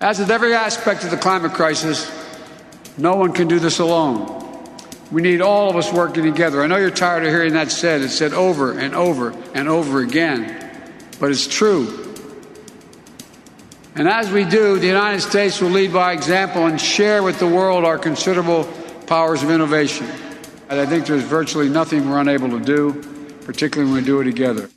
As with every aspect of the climate crisis, no one can do this alone. We need all of us working together. I know you're tired of hearing that said. It's said over and over and over again, but it's true. And as we do, the United States will lead by example and share with the world our considerable powers of innovation. And I think there's virtually nothing we're unable to do, particularly when we do it together.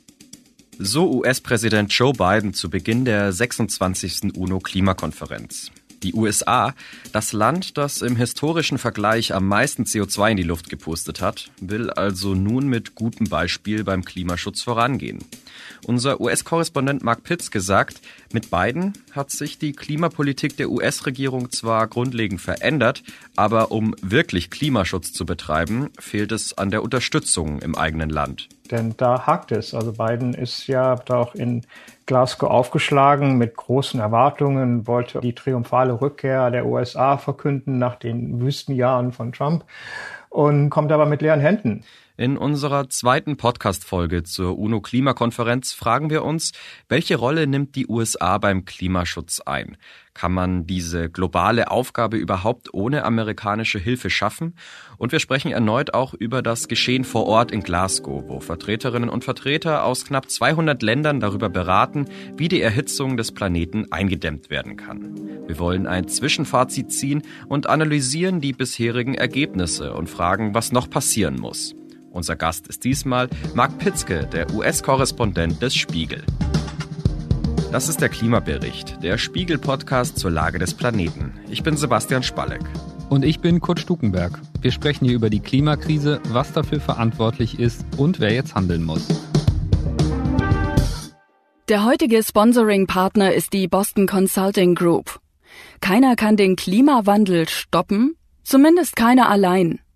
So US-Präsident Joe Biden zu Beginn der 26. UNO-Klimakonferenz. Die USA, das Land, das im historischen Vergleich am meisten CO2 in die Luft gepustet hat, will also nun mit gutem Beispiel beim Klimaschutz vorangehen. Unser US-Korrespondent Mark Pitts gesagt, mit Biden hat sich die Klimapolitik der US-Regierung zwar grundlegend verändert, aber um wirklich Klimaschutz zu betreiben, fehlt es an der Unterstützung im eigenen Land. Denn da hakt es. Also Biden ist ja da auch in Glasgow aufgeschlagen mit großen Erwartungen, wollte die triumphale Rückkehr der USA verkünden nach den Wüstenjahren von Trump und kommt aber mit leeren Händen. In unserer zweiten Podcast-Folge zur UNO-Klimakonferenz fragen wir uns, welche Rolle nimmt die USA beim Klimaschutz ein? Kann man diese globale Aufgabe überhaupt ohne amerikanische Hilfe schaffen? Und wir sprechen erneut auch über das Geschehen vor Ort in Glasgow, wo Vertreterinnen und Vertreter aus knapp 200 Ländern darüber beraten, wie die Erhitzung des Planeten eingedämmt werden kann. Wir wollen ein Zwischenfazit ziehen und analysieren die bisherigen Ergebnisse und fragen, was noch passieren muss. Unser Gast ist diesmal Mark Pitzke, der US-Korrespondent des Spiegel. Das ist der Klimabericht, der Spiegel-Podcast zur Lage des Planeten. Ich bin Sebastian Spalleck. Und ich bin Kurt Stukenberg. Wir sprechen hier über die Klimakrise, was dafür verantwortlich ist und wer jetzt handeln muss. Der heutige Sponsoring-Partner ist die Boston Consulting Group. Keiner kann den Klimawandel stoppen, zumindest keiner allein.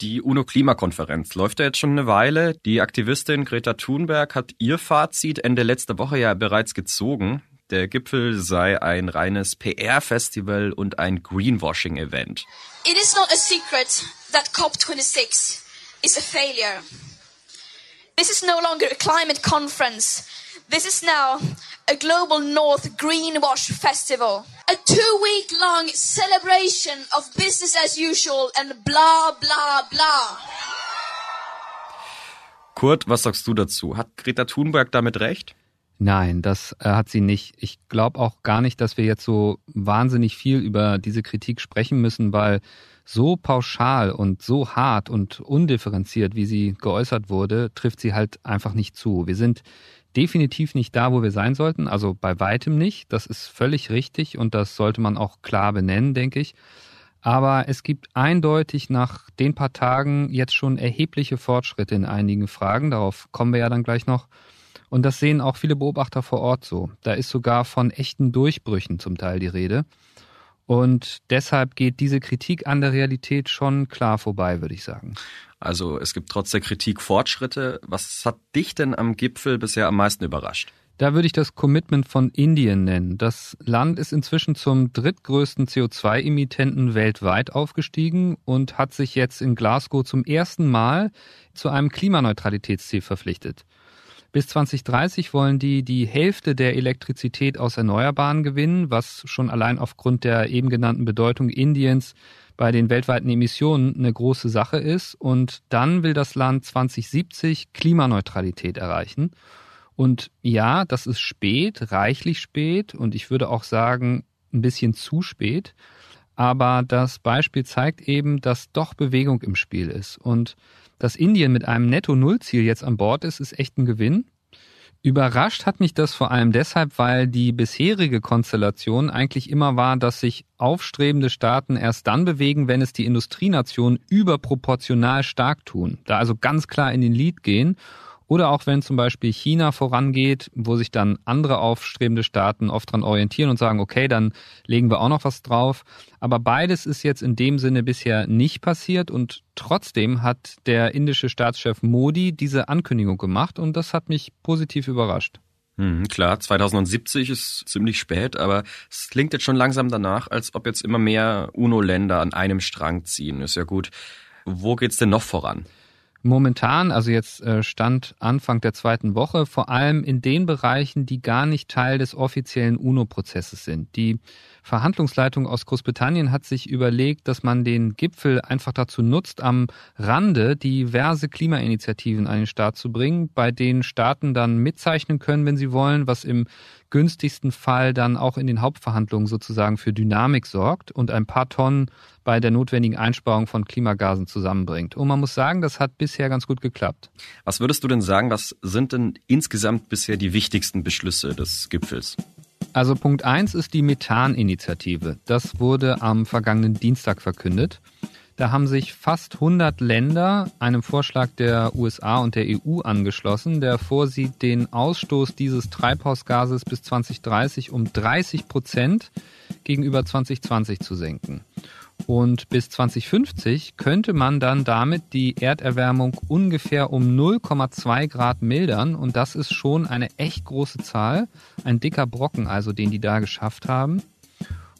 Die UNO-Klimakonferenz läuft ja jetzt schon eine Weile. Die Aktivistin Greta Thunberg hat ihr Fazit Ende letzter Woche ja bereits gezogen. Der Gipfel sei ein reines PR-Festival und ein Greenwashing-Event. It is not a secret that COP26 is a failure. This is no longer a climate conference. This is now a global North Greenwash Festival. A two week long celebration of business as usual and blah blah blah. Kurt, was sagst du dazu? Hat Greta Thunberg damit recht? Nein, das äh, hat sie nicht. Ich glaube auch gar nicht, dass wir jetzt so wahnsinnig viel über diese Kritik sprechen müssen, weil so pauschal und so hart und undifferenziert, wie sie geäußert wurde, trifft sie halt einfach nicht zu. Wir sind definitiv nicht da, wo wir sein sollten, also bei weitem nicht. Das ist völlig richtig und das sollte man auch klar benennen, denke ich. Aber es gibt eindeutig nach den paar Tagen jetzt schon erhebliche Fortschritte in einigen Fragen. Darauf kommen wir ja dann gleich noch. Und das sehen auch viele Beobachter vor Ort so. Da ist sogar von echten Durchbrüchen zum Teil die Rede. Und deshalb geht diese Kritik an der Realität schon klar vorbei, würde ich sagen. Also es gibt trotz der Kritik Fortschritte. Was hat dich denn am Gipfel bisher am meisten überrascht? Da würde ich das Commitment von Indien nennen. Das Land ist inzwischen zum drittgrößten CO2-Emittenten weltweit aufgestiegen und hat sich jetzt in Glasgow zum ersten Mal zu einem Klimaneutralitätsziel verpflichtet. Bis 2030 wollen die die Hälfte der Elektrizität aus Erneuerbaren gewinnen, was schon allein aufgrund der eben genannten Bedeutung Indiens bei den weltweiten Emissionen eine große Sache ist. Und dann will das Land 2070 Klimaneutralität erreichen. Und ja, das ist spät, reichlich spät und ich würde auch sagen, ein bisschen zu spät. Aber das Beispiel zeigt eben, dass doch Bewegung im Spiel ist. Und dass Indien mit einem Netto-Null-Ziel jetzt an Bord ist, ist echt ein Gewinn. Überrascht hat mich das vor allem deshalb, weil die bisherige Konstellation eigentlich immer war, dass sich aufstrebende Staaten erst dann bewegen, wenn es die Industrienationen überproportional stark tun, da also ganz klar in den Lead gehen oder auch wenn zum Beispiel China vorangeht, wo sich dann andere aufstrebende Staaten oft dran orientieren und sagen, okay, dann legen wir auch noch was drauf. Aber beides ist jetzt in dem Sinne bisher nicht passiert und trotzdem hat der indische Staatschef Modi diese Ankündigung gemacht und das hat mich positiv überrascht. Hm, klar, 2070 ist ziemlich spät, aber es klingt jetzt schon langsam danach, als ob jetzt immer mehr UNO-Länder an einem Strang ziehen. Ist ja gut. Wo geht's denn noch voran? Momentan, also jetzt äh, Stand Anfang der zweiten Woche, vor allem in den Bereichen, die gar nicht Teil des offiziellen UNO-Prozesses sind. Die Verhandlungsleitung aus Großbritannien hat sich überlegt, dass man den Gipfel einfach dazu nutzt, am Rande diverse Klimainitiativen an den Start zu bringen, bei denen Staaten dann mitzeichnen können, wenn sie wollen, was im günstigsten Fall dann auch in den Hauptverhandlungen sozusagen für Dynamik sorgt und ein paar Tonnen bei der notwendigen Einsparung von Klimagasen zusammenbringt. Und man muss sagen, das hat bisher ganz gut geklappt. Was würdest du denn sagen, was sind denn insgesamt bisher die wichtigsten Beschlüsse des Gipfels? Also Punkt eins ist die Methaninitiative. Das wurde am vergangenen Dienstag verkündet. Da haben sich fast 100 Länder einem Vorschlag der USA und der EU angeschlossen, der vorsieht, den Ausstoß dieses Treibhausgases bis 2030 um 30 Prozent gegenüber 2020 zu senken. Und bis 2050 könnte man dann damit die Erderwärmung ungefähr um 0,2 Grad mildern. Und das ist schon eine echt große Zahl. Ein dicker Brocken also, den die da geschafft haben.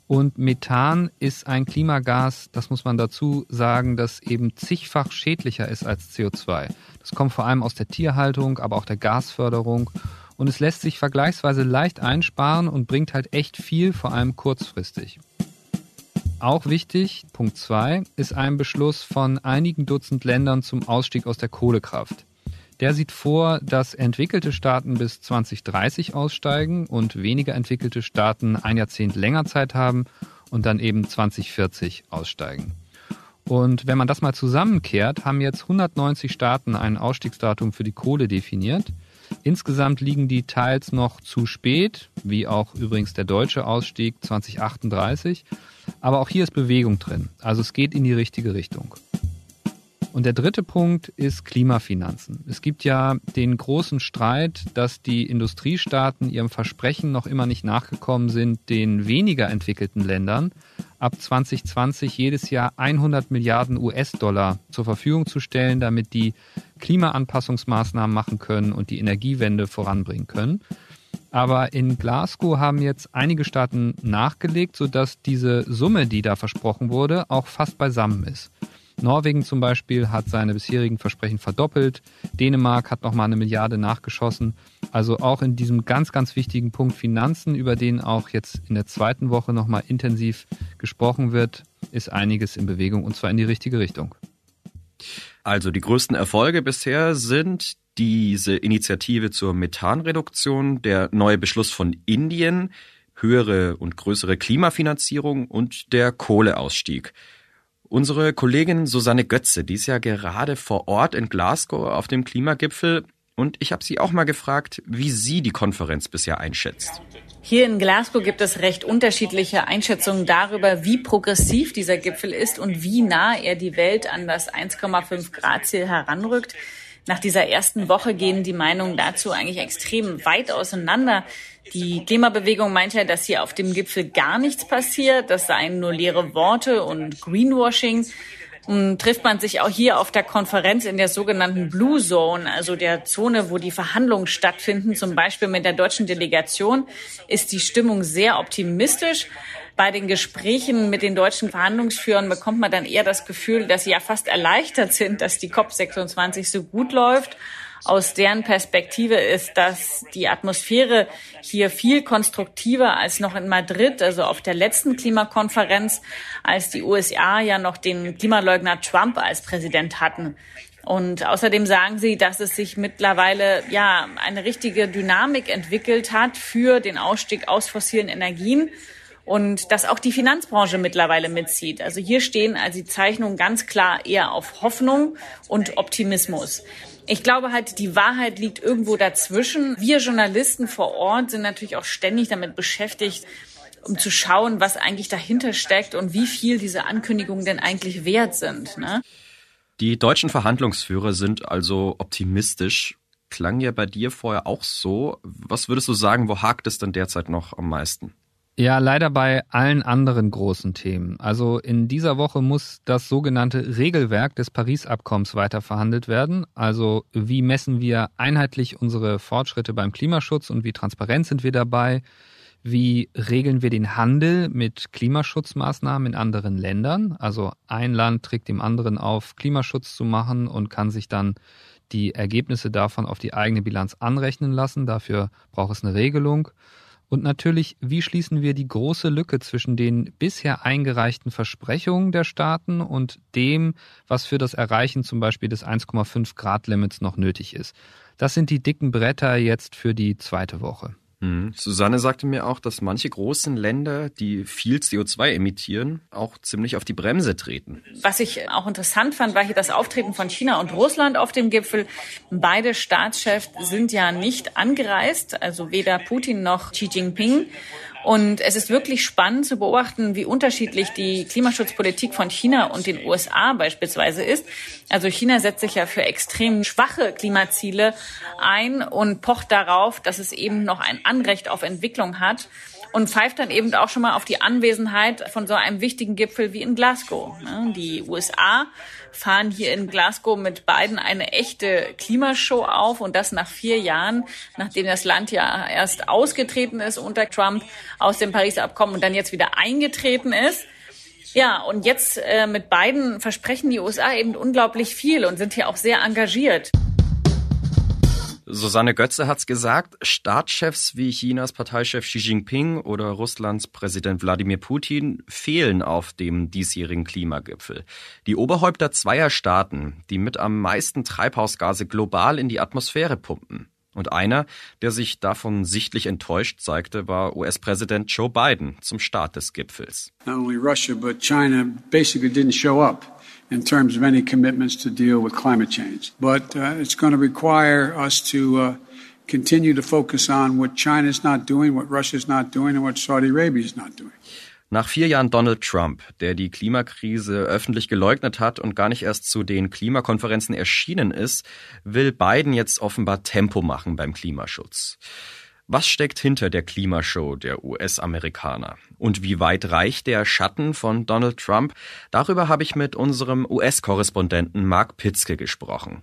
Und Methan ist ein Klimagas, das muss man dazu sagen, das eben zigfach schädlicher ist als CO2. Das kommt vor allem aus der Tierhaltung, aber auch der Gasförderung. Und es lässt sich vergleichsweise leicht einsparen und bringt halt echt viel, vor allem kurzfristig. Auch wichtig, Punkt 2, ist ein Beschluss von einigen Dutzend Ländern zum Ausstieg aus der Kohlekraft. Der sieht vor, dass entwickelte Staaten bis 2030 aussteigen und weniger entwickelte Staaten ein Jahrzehnt länger Zeit haben und dann eben 2040 aussteigen. Und wenn man das mal zusammenkehrt, haben jetzt 190 Staaten ein Ausstiegsdatum für die Kohle definiert. Insgesamt liegen die teils noch zu spät, wie auch übrigens der deutsche Ausstieg 2038. Aber auch hier ist Bewegung drin. Also es geht in die richtige Richtung. Und der dritte Punkt ist Klimafinanzen. Es gibt ja den großen Streit, dass die Industriestaaten ihrem Versprechen noch immer nicht nachgekommen sind, den weniger entwickelten Ländern ab 2020 jedes Jahr 100 Milliarden US-Dollar zur Verfügung zu stellen, damit die Klimaanpassungsmaßnahmen machen können und die Energiewende voranbringen können. Aber in Glasgow haben jetzt einige Staaten nachgelegt, sodass diese Summe, die da versprochen wurde, auch fast beisammen ist. Norwegen zum Beispiel hat seine bisherigen Versprechen verdoppelt. Dänemark hat nochmal eine Milliarde nachgeschossen. Also auch in diesem ganz, ganz wichtigen Punkt Finanzen, über den auch jetzt in der zweiten Woche nochmal intensiv gesprochen wird, ist einiges in Bewegung und zwar in die richtige Richtung. Also die größten Erfolge bisher sind diese Initiative zur Methanreduktion, der neue Beschluss von Indien, höhere und größere Klimafinanzierung und der Kohleausstieg. Unsere Kollegin Susanne Götze, die ist ja gerade vor Ort in Glasgow auf dem Klimagipfel und ich habe sie auch mal gefragt, wie sie die Konferenz bisher einschätzt. Hier in Glasgow gibt es recht unterschiedliche Einschätzungen darüber, wie progressiv dieser Gipfel ist und wie nah er die Welt an das 1,5 Grad Ziel heranrückt. Nach dieser ersten Woche gehen die Meinungen dazu eigentlich extrem weit auseinander. Die Klimabewegung meint ja, dass hier auf dem Gipfel gar nichts passiert. Das seien nur leere Worte und Greenwashing. Und trifft man sich auch hier auf der Konferenz in der sogenannten Blue Zone, also der Zone, wo die Verhandlungen stattfinden, zum Beispiel mit der deutschen Delegation, ist die Stimmung sehr optimistisch. Bei den Gesprächen mit den deutschen Verhandlungsführern bekommt man dann eher das Gefühl, dass sie ja fast erleichtert sind, dass die COP26 so gut läuft aus deren Perspektive ist, dass die Atmosphäre hier viel konstruktiver als noch in Madrid, also auf der letzten Klimakonferenz, als die USA ja noch den Klimaleugner Trump als Präsident hatten. Und außerdem sagen sie, dass es sich mittlerweile ja eine richtige Dynamik entwickelt hat für den Ausstieg aus fossilen Energien. und dass auch die Finanzbranche mittlerweile mitzieht. Also hier stehen also die Zeichnungen ganz klar eher auf Hoffnung und Optimismus. Ich glaube halt, die Wahrheit liegt irgendwo dazwischen. Wir Journalisten vor Ort sind natürlich auch ständig damit beschäftigt, um zu schauen, was eigentlich dahinter steckt und wie viel diese Ankündigungen denn eigentlich wert sind. Ne? Die deutschen Verhandlungsführer sind also optimistisch. Klang ja bei dir vorher auch so. Was würdest du sagen, wo hakt es denn derzeit noch am meisten? Ja, leider bei allen anderen großen Themen. Also in dieser Woche muss das sogenannte Regelwerk des Paris-Abkommens weiter verhandelt werden. Also wie messen wir einheitlich unsere Fortschritte beim Klimaschutz und wie transparent sind wir dabei? Wie regeln wir den Handel mit Klimaschutzmaßnahmen in anderen Ländern? Also ein Land trägt dem anderen auf, Klimaschutz zu machen und kann sich dann die Ergebnisse davon auf die eigene Bilanz anrechnen lassen. Dafür braucht es eine Regelung. Und natürlich, wie schließen wir die große Lücke zwischen den bisher eingereichten Versprechungen der Staaten und dem, was für das Erreichen zum Beispiel des 1,5 Grad Limits noch nötig ist? Das sind die dicken Bretter jetzt für die zweite Woche. Mhm. Susanne sagte mir auch, dass manche großen Länder, die viel CO2 emittieren, auch ziemlich auf die Bremse treten. Was ich auch interessant fand, war hier das Auftreten von China und Russland auf dem Gipfel. Beide Staatschefs sind ja nicht angereist, also weder Putin noch Xi Jinping. Und es ist wirklich spannend zu beobachten, wie unterschiedlich die Klimaschutzpolitik von China und den USA beispielsweise ist. Also China setzt sich ja für extrem schwache Klimaziele ein und pocht darauf, dass es eben noch ein Anrecht auf Entwicklung hat und pfeift dann eben auch schon mal auf die Anwesenheit von so einem wichtigen Gipfel wie in Glasgow. Die USA fahren hier in Glasgow mit beiden eine echte Klimashow auf und das nach vier Jahren, nachdem das Land ja erst ausgetreten ist unter Trump aus dem Pariser Abkommen und dann jetzt wieder eingetreten ist. Ja, und jetzt äh, mit beiden versprechen die USA eben unglaublich viel und sind hier auch sehr engagiert. Susanne Götze hat's gesagt, Staatschefs wie Chinas Parteichef Xi Jinping oder Russlands Präsident Wladimir Putin fehlen auf dem diesjährigen Klimagipfel. Die Oberhäupter zweier Staaten, die mit am meisten Treibhausgase global in die Atmosphäre pumpen. Und einer, der sich davon sichtlich enttäuscht zeigte, war US-Präsident Joe Biden zum Start des Gipfels. Not only Russia, but China basically didn't show up in terms of any commitments to deal with climate change. But uh, it's going to require us to uh, continue to focus on what China's not doing, what Russia's not doing, and what Saudi Arabia is not doing. Nach vier Jahren Donald Trump, der die Klimakrise öffentlich geleugnet hat und gar nicht erst zu den Klimakonferenzen erschienen ist, will Biden jetzt offenbar Tempo machen beim Klimaschutz. Was steckt hinter der Klimashow der US-Amerikaner? Und wie weit reicht der Schatten von Donald Trump? Darüber habe ich mit unserem US-Korrespondenten Mark Pitzke gesprochen.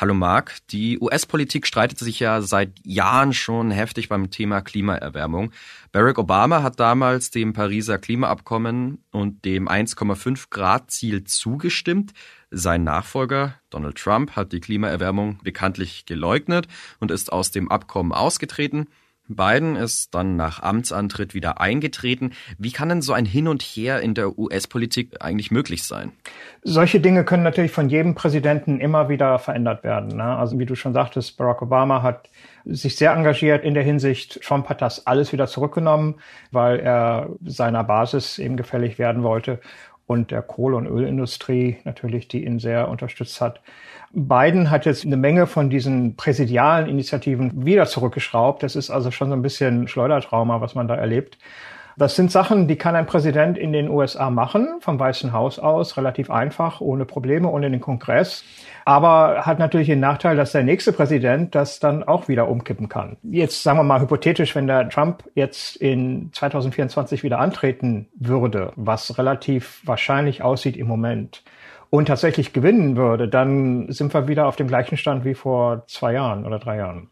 Hallo Mark, die US-Politik streitet sich ja seit Jahren schon heftig beim Thema Klimaerwärmung. Barack Obama hat damals dem Pariser Klimaabkommen und dem 1,5 Grad Ziel zugestimmt. Sein Nachfolger Donald Trump hat die Klimaerwärmung bekanntlich geleugnet und ist aus dem Abkommen ausgetreten. Biden ist dann nach Amtsantritt wieder eingetreten. Wie kann denn so ein Hin und Her in der US-Politik eigentlich möglich sein? Solche Dinge können natürlich von jedem Präsidenten immer wieder verändert werden. Ne? Also wie du schon sagtest, Barack Obama hat sich sehr engagiert in der Hinsicht. Trump hat das alles wieder zurückgenommen, weil er seiner Basis eben gefällig werden wollte und der Kohle- und Ölindustrie natürlich, die ihn sehr unterstützt hat. Biden hat jetzt eine Menge von diesen präsidialen Initiativen wieder zurückgeschraubt. Das ist also schon so ein bisschen Schleudertrauma, was man da erlebt. Das sind Sachen, die kann ein Präsident in den USA machen, vom Weißen Haus aus, relativ einfach, ohne Probleme, ohne den Kongress. Aber hat natürlich den Nachteil, dass der nächste Präsident das dann auch wieder umkippen kann. Jetzt sagen wir mal hypothetisch, wenn der Trump jetzt in 2024 wieder antreten würde, was relativ wahrscheinlich aussieht im Moment, und tatsächlich gewinnen würde, dann sind wir wieder auf dem gleichen Stand wie vor zwei Jahren oder drei Jahren.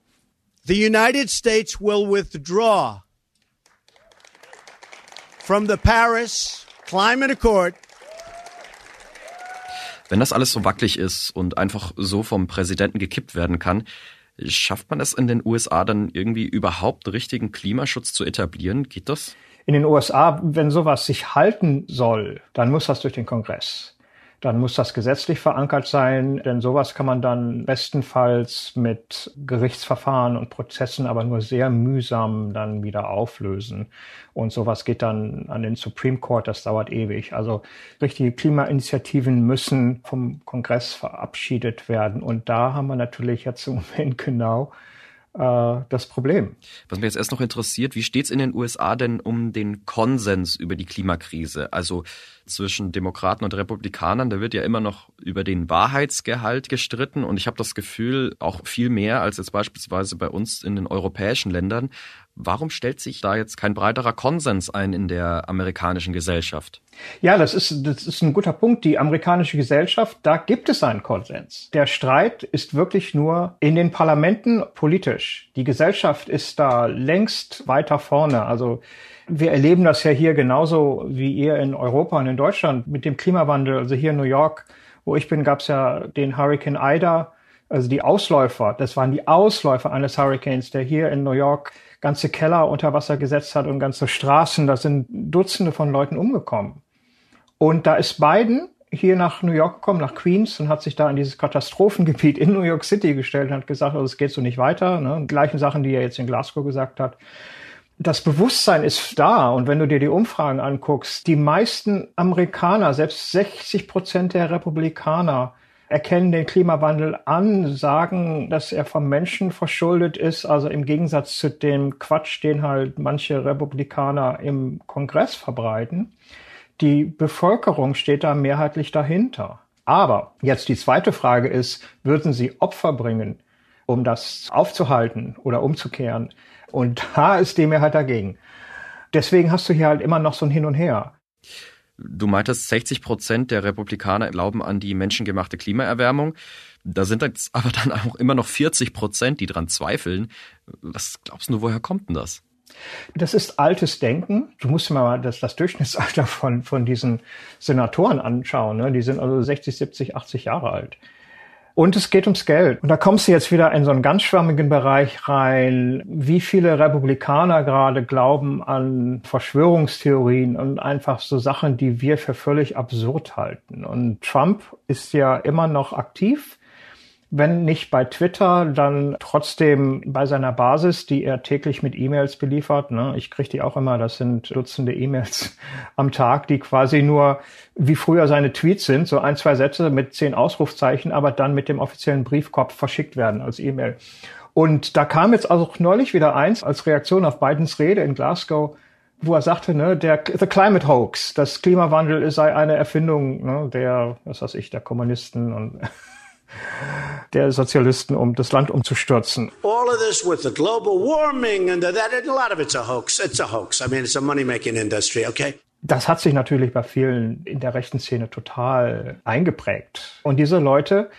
The United States will withdraw from the Paris Climate Accord wenn das alles so wackelig ist und einfach so vom Präsidenten gekippt werden kann, schafft man es in den USA dann irgendwie überhaupt richtigen Klimaschutz zu etablieren? Geht das? In den USA, wenn sowas sich halten soll, dann muss das durch den Kongress. Dann muss das gesetzlich verankert sein, denn sowas kann man dann bestenfalls mit Gerichtsverfahren und Prozessen aber nur sehr mühsam dann wieder auflösen. Und sowas geht dann an den Supreme Court, das dauert ewig. Also richtige Klimainitiativen müssen vom Kongress verabschiedet werden. Und da haben wir natürlich jetzt im Moment genau äh, das Problem. Was mich jetzt erst noch interessiert, wie steht es in den USA denn um den Konsens über die Klimakrise? Also zwischen Demokraten und Republikanern, da wird ja immer noch über den Wahrheitsgehalt gestritten und ich habe das Gefühl, auch viel mehr als jetzt beispielsweise bei uns in den europäischen Ländern. Warum stellt sich da jetzt kein breiterer Konsens ein in der amerikanischen Gesellschaft? Ja, das ist, das ist ein guter Punkt. Die amerikanische Gesellschaft, da gibt es einen Konsens. Der Streit ist wirklich nur in den Parlamenten politisch. Die Gesellschaft ist da längst weiter vorne. Also wir erleben das ja hier genauso wie ihr in Europa und in Deutschland mit dem Klimawandel. Also hier in New York, wo ich bin, gab es ja den Hurricane Ida, also die Ausläufer. Das waren die Ausläufer eines Hurricanes, der hier in New York ganze Keller unter Wasser gesetzt hat und ganze Straßen. Da sind Dutzende von Leuten umgekommen. Und da ist Biden hier nach New York gekommen, nach Queens und hat sich da in dieses Katastrophengebiet in New York City gestellt und hat gesagt, also es geht so nicht weiter. Ne? gleichen Sachen, die er jetzt in Glasgow gesagt hat. Das Bewusstsein ist da. Und wenn du dir die Umfragen anguckst, die meisten Amerikaner, selbst 60 Prozent der Republikaner, erkennen den Klimawandel an, sagen, dass er vom Menschen verschuldet ist, also im Gegensatz zu dem Quatsch, den halt manche Republikaner im Kongress verbreiten. Die Bevölkerung steht da mehrheitlich dahinter. Aber jetzt die zweite Frage ist, würden Sie Opfer bringen, um das aufzuhalten oder umzukehren? Und da ist die Mehrheit dagegen. Deswegen hast du hier halt immer noch so ein Hin und Her. Du meintest, 60 Prozent der Republikaner glauben an die menschengemachte Klimaerwärmung. Da sind jetzt aber dann auch immer noch 40 Prozent, die dran zweifeln. Was glaubst du, woher kommt denn das? Das ist altes Denken. Du musst dir mal das, das Durchschnittsalter von, von diesen Senatoren anschauen. Ne? Die sind also 60, 70, 80 Jahre alt. Und es geht ums Geld. Und da kommst du jetzt wieder in so einen ganz schwammigen Bereich rein, wie viele Republikaner gerade glauben an Verschwörungstheorien und einfach so Sachen, die wir für völlig absurd halten. Und Trump ist ja immer noch aktiv wenn nicht bei Twitter, dann trotzdem bei seiner Basis, die er täglich mit E-Mails beliefert. Ne? Ich kriege die auch immer, das sind Dutzende E-Mails am Tag, die quasi nur wie früher seine Tweets sind, so ein, zwei Sätze mit zehn Ausrufzeichen, aber dann mit dem offiziellen Briefkopf verschickt werden als E-Mail. Und da kam jetzt also neulich wieder eins als Reaktion auf Bidens Rede in Glasgow, wo er sagte, ne, der The Climate Hoax, das Klimawandel sei eine Erfindung ne, der, was weiß ich, der Kommunisten und der Sozialisten, um das Land umzustürzen. All of this with the global warming and that, a lot of it's a hoax. It's a hoax. I mean, it's a money-making industry, okay? Das hat sich natürlich bei vielen in der rechten Szene total eingeprägt. Und diese Leute,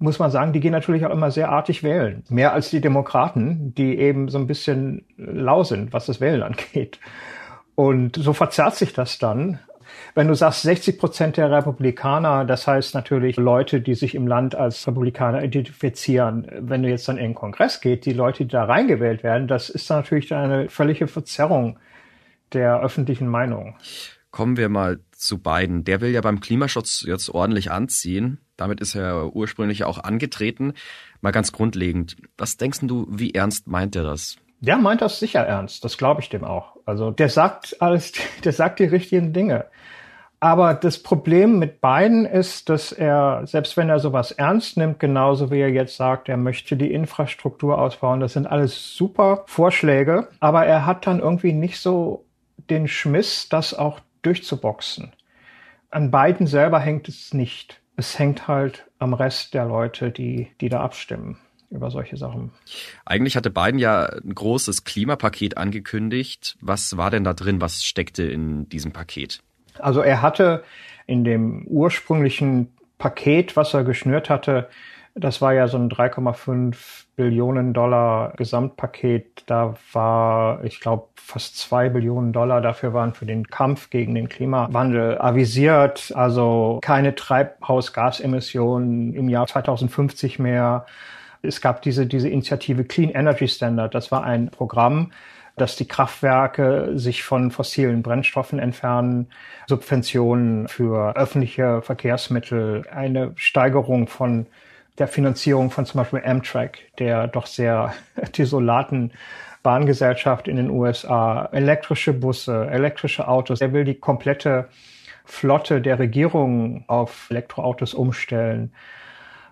muss man sagen, die gehen natürlich auch immer sehr artig wählen. Mehr als die Demokraten, die eben so ein bisschen lau sind, was das Wählen angeht. Und so verzerrt sich das dann. Wenn du sagst 60 Prozent der Republikaner, das heißt natürlich Leute, die sich im Land als Republikaner identifizieren. Wenn du jetzt dann in den Kongress geht, die Leute, die da reingewählt werden, das ist natürlich eine völlige Verzerrung der öffentlichen Meinung. Kommen wir mal zu Biden. Der will ja beim Klimaschutz jetzt ordentlich anziehen. Damit ist er ursprünglich auch angetreten. Mal ganz grundlegend. Was denkst du, wie ernst meint er das? Der meint das sicher ernst. Das glaube ich dem auch. Also der sagt alles, der sagt die richtigen Dinge. Aber das Problem mit Biden ist, dass er, selbst wenn er sowas ernst nimmt, genauso wie er jetzt sagt, er möchte die Infrastruktur ausbauen, das sind alles super Vorschläge, aber er hat dann irgendwie nicht so den Schmiss, das auch durchzuboxen. An Biden selber hängt es nicht. Es hängt halt am Rest der Leute, die, die da abstimmen über solche Sachen. Eigentlich hatte Biden ja ein großes Klimapaket angekündigt. Was war denn da drin? Was steckte in diesem Paket? Also er hatte in dem ursprünglichen Paket, was er geschnürt hatte, das war ja so ein 3,5 Billionen Dollar Gesamtpaket. Da war, ich glaube, fast zwei Billionen Dollar dafür waren für den Kampf gegen den Klimawandel avisiert. Also keine Treibhausgasemissionen im Jahr 2050 mehr. Es gab diese, diese Initiative Clean Energy Standard. Das war ein Programm, dass die Kraftwerke sich von fossilen Brennstoffen entfernen, Subventionen für öffentliche Verkehrsmittel, eine Steigerung von der Finanzierung von zum Beispiel Amtrak, der doch sehr desolaten Bahngesellschaft in den USA, elektrische Busse, elektrische Autos. Er will die komplette Flotte der Regierung auf Elektroautos umstellen.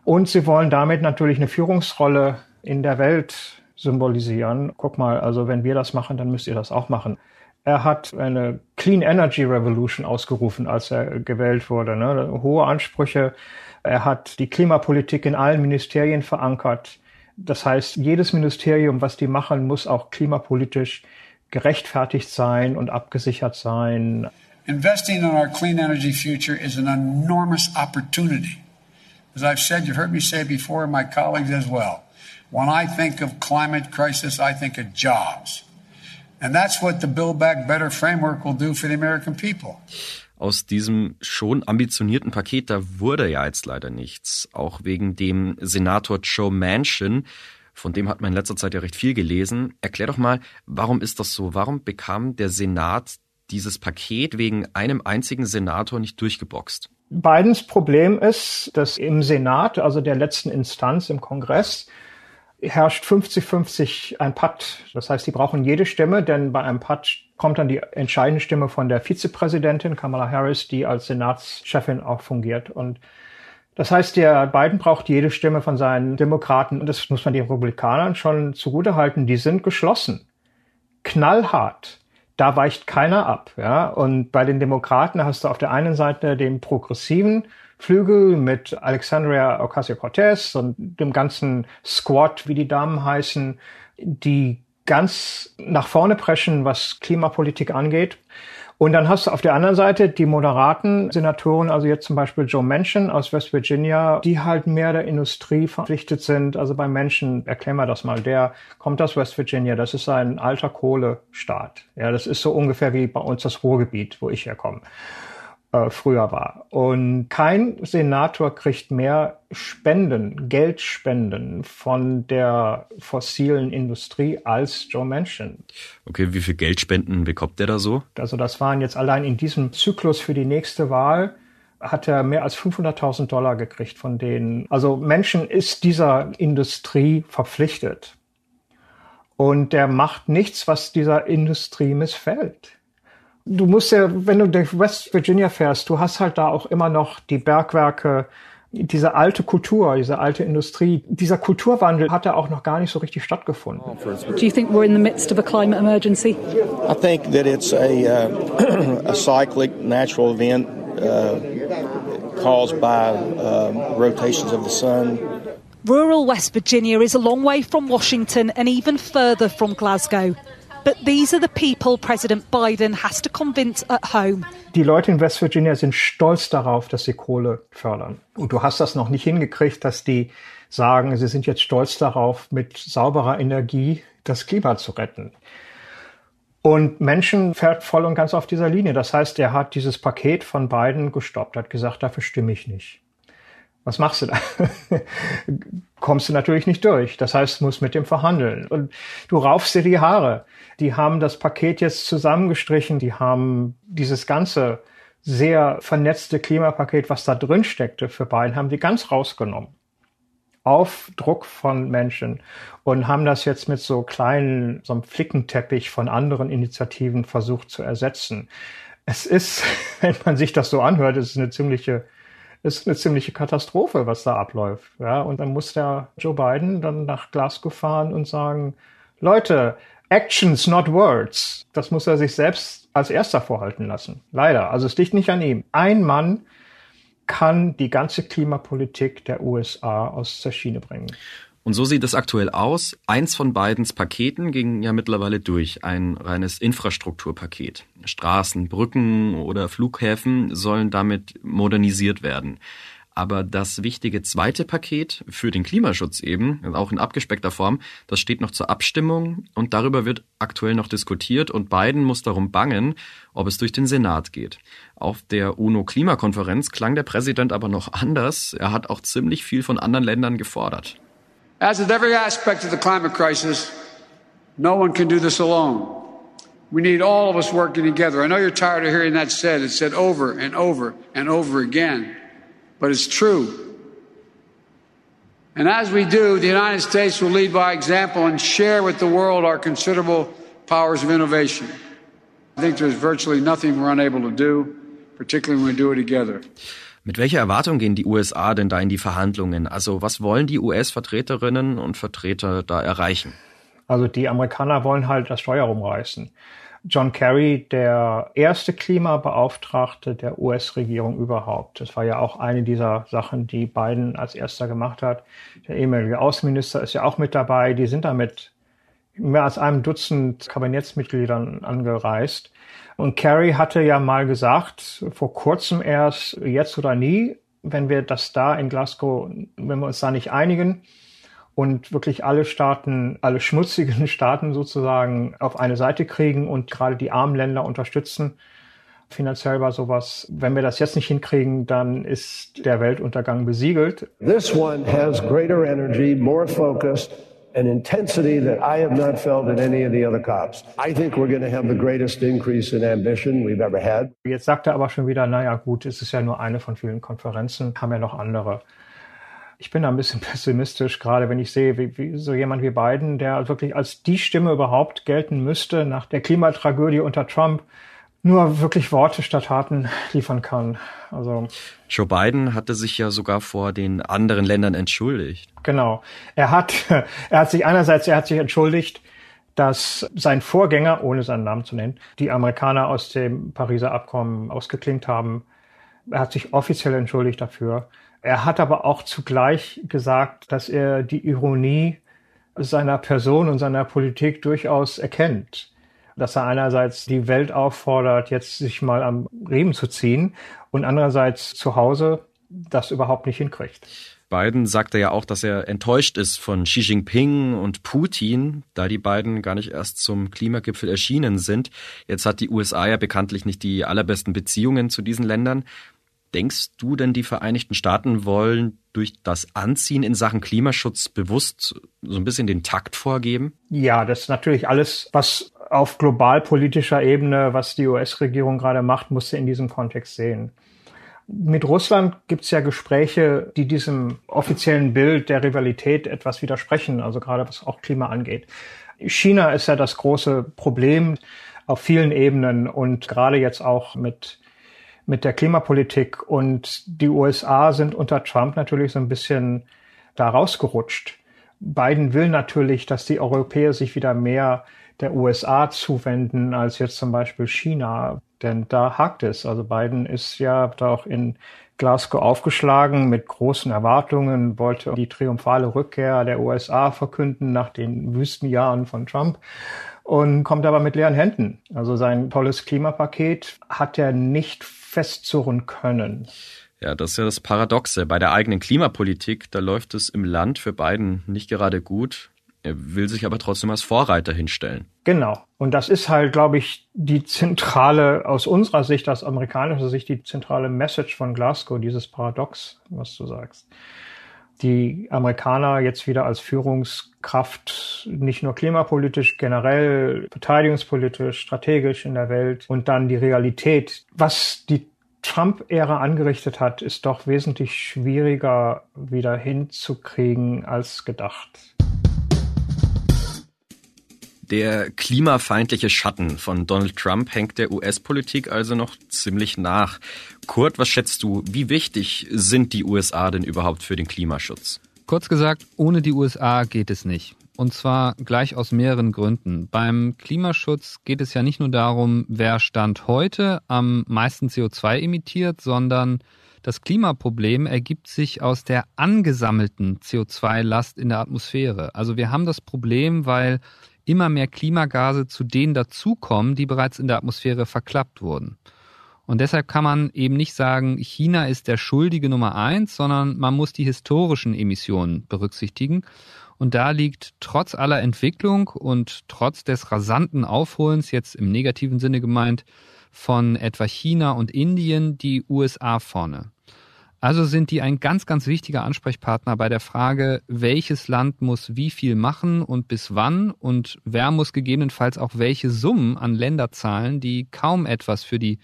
Und sie wollen damit natürlich eine Führungsrolle in der Welt symbolisieren. Guck mal, also wenn wir das machen, dann müsst ihr das auch machen. Er hat eine Clean Energy Revolution ausgerufen, als er gewählt wurde. Ne? Hohe Ansprüche. Er hat die Klimapolitik in allen Ministerien verankert. Das heißt, jedes Ministerium, was die machen, muss auch klimapolitisch gerechtfertigt sein und abgesichert sein. Investing in our clean energy future is an enormous opportunity. As I've said, you've heard me say before, and my colleagues as well. When I think of climate crisis, I think of jobs. And that's what the Build Back Better framework will do for the American people. Aus diesem schon ambitionierten Paket, da wurde ja jetzt leider nichts. Auch wegen dem Senator Joe Manchin, von dem hat man in letzter Zeit ja recht viel gelesen. Erklär doch mal, warum ist das so? Warum bekam der Senat dieses Paket wegen einem einzigen Senator nicht durchgeboxt? Bidens Problem ist, dass im Senat, also der letzten Instanz im Kongress, herrscht 50-50 ein Patt. Das heißt, die brauchen jede Stimme, denn bei einem Patt kommt dann die entscheidende Stimme von der Vizepräsidentin Kamala Harris, die als Senatschefin auch fungiert. Und das heißt, der Biden braucht jede Stimme von seinen Demokraten. Und das muss man den Republikanern schon zugutehalten. Die sind geschlossen. Knallhart. Da weicht keiner ab. Ja? Und bei den Demokraten hast du auf der einen Seite den progressiven Flügel mit Alexandria Ocasio-Cortez und dem ganzen Squad, wie die Damen heißen, die ganz nach vorne preschen, was Klimapolitik angeht. Und dann hast du auf der anderen Seite die moderaten Senatoren, also jetzt zum Beispiel Joe Manchin aus West Virginia, die halt mehr der Industrie verpflichtet sind. Also bei Manchin, erklären wir das mal, der kommt aus West Virginia, das ist ein alter Kohlestaat. Ja, das ist so ungefähr wie bei uns das Ruhrgebiet, wo ich herkomme äh, früher war. Und kein Senator kriegt mehr Spenden, Geldspenden von der fossilen Industrie als Joe Manchin. Okay, wie viel Geldspenden bekommt der da so? Also das waren jetzt allein in diesem Zyklus für die nächste Wahl hat er mehr als 500.000 Dollar gekriegt von denen. Also Menschen ist dieser Industrie verpflichtet. Und der macht nichts, was dieser Industrie missfällt du musst ja, wenn du durch West Virginia fährst, du hast halt da auch immer noch die Bergwerke, diese alte Kultur, diese alte Industrie, dieser Kulturwandel hat da auch noch gar nicht so richtig stattgefunden. Do you think we're in the midst of a climate emergency? I think that it's a, uh, a cyclic natural event uh, caused by uh, rotations of the sun. Rural West Virginia is a long way from Washington and even further from Glasgow. But these are the people President Biden has to convince at home. Die Leute in West Virginia sind stolz darauf, dass sie Kohle fördern. Und du hast das noch nicht hingekriegt, dass die sagen, sie sind jetzt stolz darauf, mit sauberer Energie das Klima zu retten. Und Menschen fährt voll und ganz auf dieser Linie. Das heißt, er hat dieses Paket von Biden gestoppt, hat gesagt, dafür stimme ich nicht. Was machst du da? Kommst du natürlich nicht durch. Das heißt, musst mit dem verhandeln. Und du raufst dir die Haare. Die haben das Paket jetzt zusammengestrichen. Die haben dieses ganze sehr vernetzte Klimapaket, was da drin steckte für Biden, haben die ganz rausgenommen. Auf Druck von Menschen und haben das jetzt mit so kleinen, so einem Flickenteppich von anderen Initiativen versucht zu ersetzen. Es ist, wenn man sich das so anhört, es ist eine ziemliche ist eine ziemliche Katastrophe, was da abläuft. Ja, und dann muss der Joe Biden dann nach Glasgow fahren und sagen, Leute, Actions, not words. Das muss er sich selbst als erster vorhalten lassen. Leider. Also es liegt nicht an ihm. Ein Mann kann die ganze Klimapolitik der USA aus der Schiene bringen. Und so sieht es aktuell aus. Eins von Bidens Paketen ging ja mittlerweile durch, ein reines Infrastrukturpaket. Straßen, Brücken oder Flughäfen sollen damit modernisiert werden. Aber das wichtige zweite Paket für den Klimaschutz eben, auch in abgespeckter Form, das steht noch zur Abstimmung und darüber wird aktuell noch diskutiert und Biden muss darum bangen, ob es durch den Senat geht. Auf der UNO-Klimakonferenz klang der Präsident aber noch anders. Er hat auch ziemlich viel von anderen Ländern gefordert. As with every aspect of the climate crisis, No one can do this alone. We need all of us working together. I know you're tired of hearing that said. It's said over and over and over again, but it's true. And as we do, the United States will lead by example and share with the world our considerable powers of innovation. I think there's virtually nothing we're unable to do, particularly when we do it together. Mit welcher Erwartung gehen die USA denn da in die Verhandlungen? Also was wollen die US-Vertreterinnen und Vertreter da erreichen? Also die Amerikaner wollen halt das Steuer rumreißen. John Kerry, der erste Klimabeauftragte der US-Regierung überhaupt. Das war ja auch eine dieser Sachen, die Biden als erster gemacht hat. Der ehemalige Außenminister ist ja auch mit dabei. Die sind damit mehr als einem Dutzend Kabinettsmitgliedern angereist. Und Kerry hatte ja mal gesagt, vor kurzem erst, jetzt oder nie, wenn wir das da in Glasgow, wenn wir uns da nicht einigen, und wirklich alle Staaten, alle schmutzigen Staaten sozusagen auf eine Seite kriegen und gerade die armen Länder unterstützen. Finanziell war sowas, wenn wir das jetzt nicht hinkriegen, dann ist der Weltuntergang besiegelt. This one has greater energy, more focused and intensity that I have not felt in any of the other COPs. I think we're going to have the greatest increase in ambition we've ever had. Jetzt sagt er aber schon wieder, naja gut, es ist ja nur eine von vielen Konferenzen, haben ja noch andere. Ich bin da ein bisschen pessimistisch, gerade wenn ich sehe, wie, wie so jemand wie Biden, der wirklich als die Stimme überhaupt gelten müsste nach der Klimatragödie unter Trump, nur wirklich Worte statt Taten liefern kann. Also Joe Biden hatte sich ja sogar vor den anderen Ländern entschuldigt. Genau. Er hat, er hat sich einerseits, er hat sich entschuldigt, dass sein Vorgänger, ohne seinen Namen zu nennen, die Amerikaner aus dem Pariser Abkommen ausgeklingt haben. Er hat sich offiziell entschuldigt dafür. Er hat aber auch zugleich gesagt, dass er die Ironie seiner Person und seiner Politik durchaus erkennt. Dass er einerseits die Welt auffordert, jetzt sich mal am Riemen zu ziehen und andererseits zu Hause das überhaupt nicht hinkriegt. Biden sagte ja auch, dass er enttäuscht ist von Xi Jinping und Putin, da die beiden gar nicht erst zum Klimagipfel erschienen sind. Jetzt hat die USA ja bekanntlich nicht die allerbesten Beziehungen zu diesen Ländern. Denkst du denn, die Vereinigten Staaten wollen durch das Anziehen in Sachen Klimaschutz bewusst so ein bisschen den Takt vorgeben? Ja, das ist natürlich alles, was auf globalpolitischer Ebene, was die US-Regierung gerade macht, musst du in diesem Kontext sehen. Mit Russland gibt es ja Gespräche, die diesem offiziellen Bild der Rivalität etwas widersprechen, also gerade was auch Klima angeht. China ist ja das große Problem auf vielen Ebenen und gerade jetzt auch mit mit der Klimapolitik. Und die USA sind unter Trump natürlich so ein bisschen da rausgerutscht. Biden will natürlich, dass die Europäer sich wieder mehr der USA zuwenden als jetzt zum Beispiel China. Denn da hakt es. Also Biden ist ja da auch in Glasgow aufgeschlagen mit großen Erwartungen, wollte die triumphale Rückkehr der USA verkünden nach den Wüstenjahren von Trump und kommt aber mit leeren Händen. Also sein tolles Klimapaket hat er nicht festzurren können. Ja, das ist ja das Paradoxe. Bei der eigenen Klimapolitik, da läuft es im Land für Biden nicht gerade gut. Er will sich aber trotzdem als Vorreiter hinstellen. Genau. Und das ist halt, glaube ich, die zentrale, aus unserer Sicht, aus amerikanischer Sicht, die zentrale Message von Glasgow, dieses Paradox, was du sagst. Die Amerikaner jetzt wieder als Führungskraft nicht nur klimapolitisch, generell verteidigungspolitisch, strategisch in der Welt und dann die Realität. Was die Trump-Ära angerichtet hat, ist doch wesentlich schwieriger wieder hinzukriegen als gedacht. Der klimafeindliche Schatten von Donald Trump hängt der US-Politik also noch ziemlich nach. Kurt, was schätzt du, wie wichtig sind die USA denn überhaupt für den Klimaschutz? Kurz gesagt, ohne die USA geht es nicht. Und zwar gleich aus mehreren Gründen. Beim Klimaschutz geht es ja nicht nur darum, wer Stand heute am meisten CO2 emittiert, sondern das Klimaproblem ergibt sich aus der angesammelten CO2-Last in der Atmosphäre. Also wir haben das Problem, weil immer mehr Klimagase zu denen dazukommen, die bereits in der Atmosphäre verklappt wurden. Und deshalb kann man eben nicht sagen, China ist der Schuldige Nummer eins, sondern man muss die historischen Emissionen berücksichtigen. Und da liegt trotz aller Entwicklung und trotz des rasanten Aufholens, jetzt im negativen Sinne gemeint, von etwa China und Indien die USA vorne. Also sind die ein ganz, ganz wichtiger Ansprechpartner bei der Frage, welches Land muss wie viel machen und bis wann und wer muss gegebenenfalls auch welche Summen an Länder zahlen, die kaum etwas für die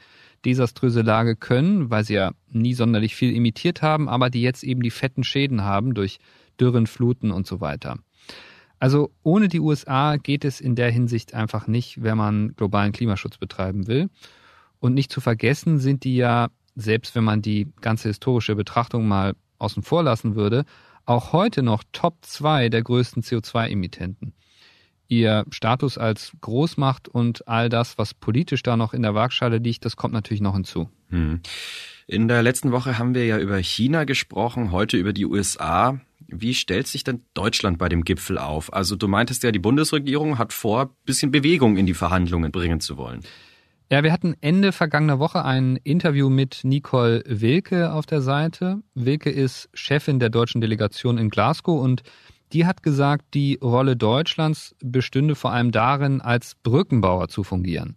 desaströse Lage können, weil sie ja nie sonderlich viel imitiert haben, aber die jetzt eben die fetten Schäden haben durch Dürren, Fluten und so weiter. Also ohne die USA geht es in der Hinsicht einfach nicht, wenn man globalen Klimaschutz betreiben will. Und nicht zu vergessen sind die ja selbst wenn man die ganze historische Betrachtung mal außen vor lassen würde, auch heute noch Top 2 der größten CO2-Emittenten. Ihr Status als Großmacht und all das, was politisch da noch in der Waagschale liegt, das kommt natürlich noch hinzu. Hm. In der letzten Woche haben wir ja über China gesprochen, heute über die USA. Wie stellt sich denn Deutschland bei dem Gipfel auf? Also du meintest ja, die Bundesregierung hat vor, bisschen Bewegung in die Verhandlungen bringen zu wollen. Ja, wir hatten Ende vergangener Woche ein Interview mit Nicole Wilke auf der Seite. Wilke ist Chefin der deutschen Delegation in Glasgow und die hat gesagt, die Rolle Deutschlands bestünde vor allem darin, als Brückenbauer zu fungieren.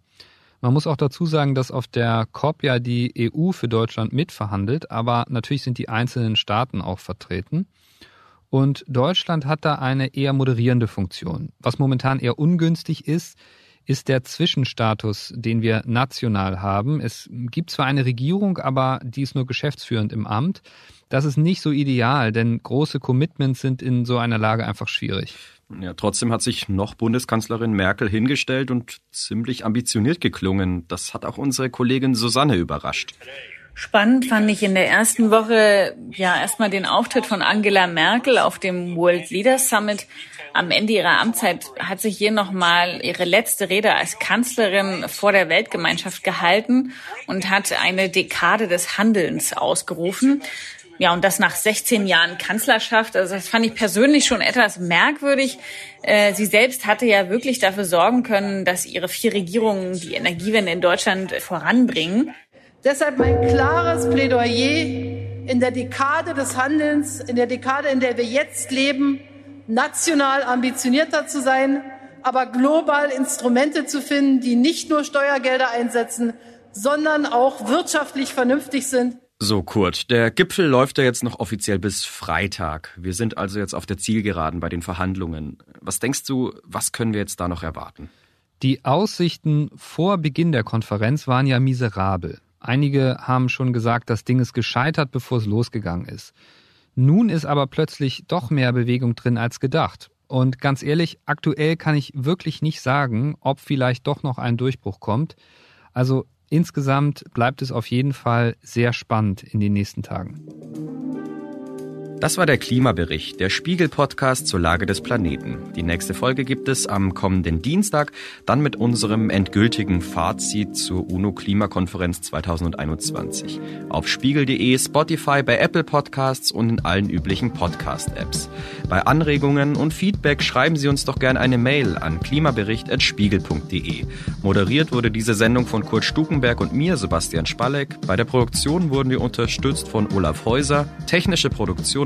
Man muss auch dazu sagen, dass auf der COP ja die EU für Deutschland mitverhandelt, aber natürlich sind die einzelnen Staaten auch vertreten. Und Deutschland hat da eine eher moderierende Funktion. Was momentan eher ungünstig ist, ist der Zwischenstatus, den wir national haben. Es gibt zwar eine Regierung, aber die ist nur geschäftsführend im Amt. Das ist nicht so ideal, denn große Commitments sind in so einer Lage einfach schwierig. Ja, trotzdem hat sich noch Bundeskanzlerin Merkel hingestellt und ziemlich ambitioniert geklungen. Das hat auch unsere Kollegin Susanne überrascht. Spannend fand ich in der ersten Woche ja erstmal den Auftritt von Angela Merkel auf dem World Leaders Summit. Am Ende ihrer Amtszeit hat sich hier nochmal ihre letzte Rede als Kanzlerin vor der Weltgemeinschaft gehalten und hat eine Dekade des Handelns ausgerufen. Ja, und das nach 16 Jahren Kanzlerschaft. Also das fand ich persönlich schon etwas merkwürdig. Äh, sie selbst hatte ja wirklich dafür sorgen können, dass ihre vier Regierungen die Energiewende in Deutschland voranbringen. Deshalb mein klares Plädoyer in der Dekade des Handelns, in der Dekade, in der wir jetzt leben, national ambitionierter zu sein, aber global Instrumente zu finden, die nicht nur Steuergelder einsetzen, sondern auch wirtschaftlich vernünftig sind. So, Kurt, der Gipfel läuft ja jetzt noch offiziell bis Freitag. Wir sind also jetzt auf der Zielgeraden bei den Verhandlungen. Was denkst du, was können wir jetzt da noch erwarten? Die Aussichten vor Beginn der Konferenz waren ja miserabel. Einige haben schon gesagt, das Ding ist gescheitert, bevor es losgegangen ist. Nun ist aber plötzlich doch mehr Bewegung drin als gedacht. Und ganz ehrlich, aktuell kann ich wirklich nicht sagen, ob vielleicht doch noch ein Durchbruch kommt. Also insgesamt bleibt es auf jeden Fall sehr spannend in den nächsten Tagen. Das war der Klimabericht, der Spiegel-Podcast zur Lage des Planeten. Die nächste Folge gibt es am kommenden Dienstag, dann mit unserem endgültigen Fazit zur UNO-Klimakonferenz 2021. Auf spiegel.de, Spotify, bei Apple Podcasts und in allen üblichen Podcast-Apps. Bei Anregungen und Feedback schreiben Sie uns doch gerne eine Mail an klimabericht.spiegel.de. Moderiert wurde diese Sendung von Kurt Stukenberg und mir, Sebastian Spalleck. Bei der Produktion wurden wir unterstützt von Olaf Häuser. Technische Produktion